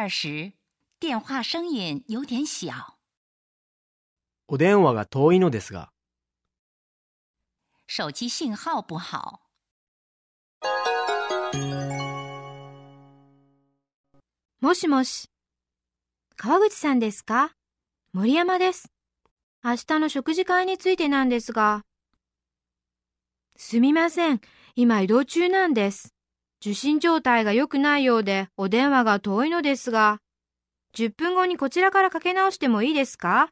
二时，电话声音有点小。お電話が遠いのですが。手机信号不好。もしもし。川口さんですか？森山です。明日の食事会についてなんですが。すみません。今移動中なんです。受信状態が良くないようでお電話が遠いのですが。10分後にこちらからかけ直してもいいですか？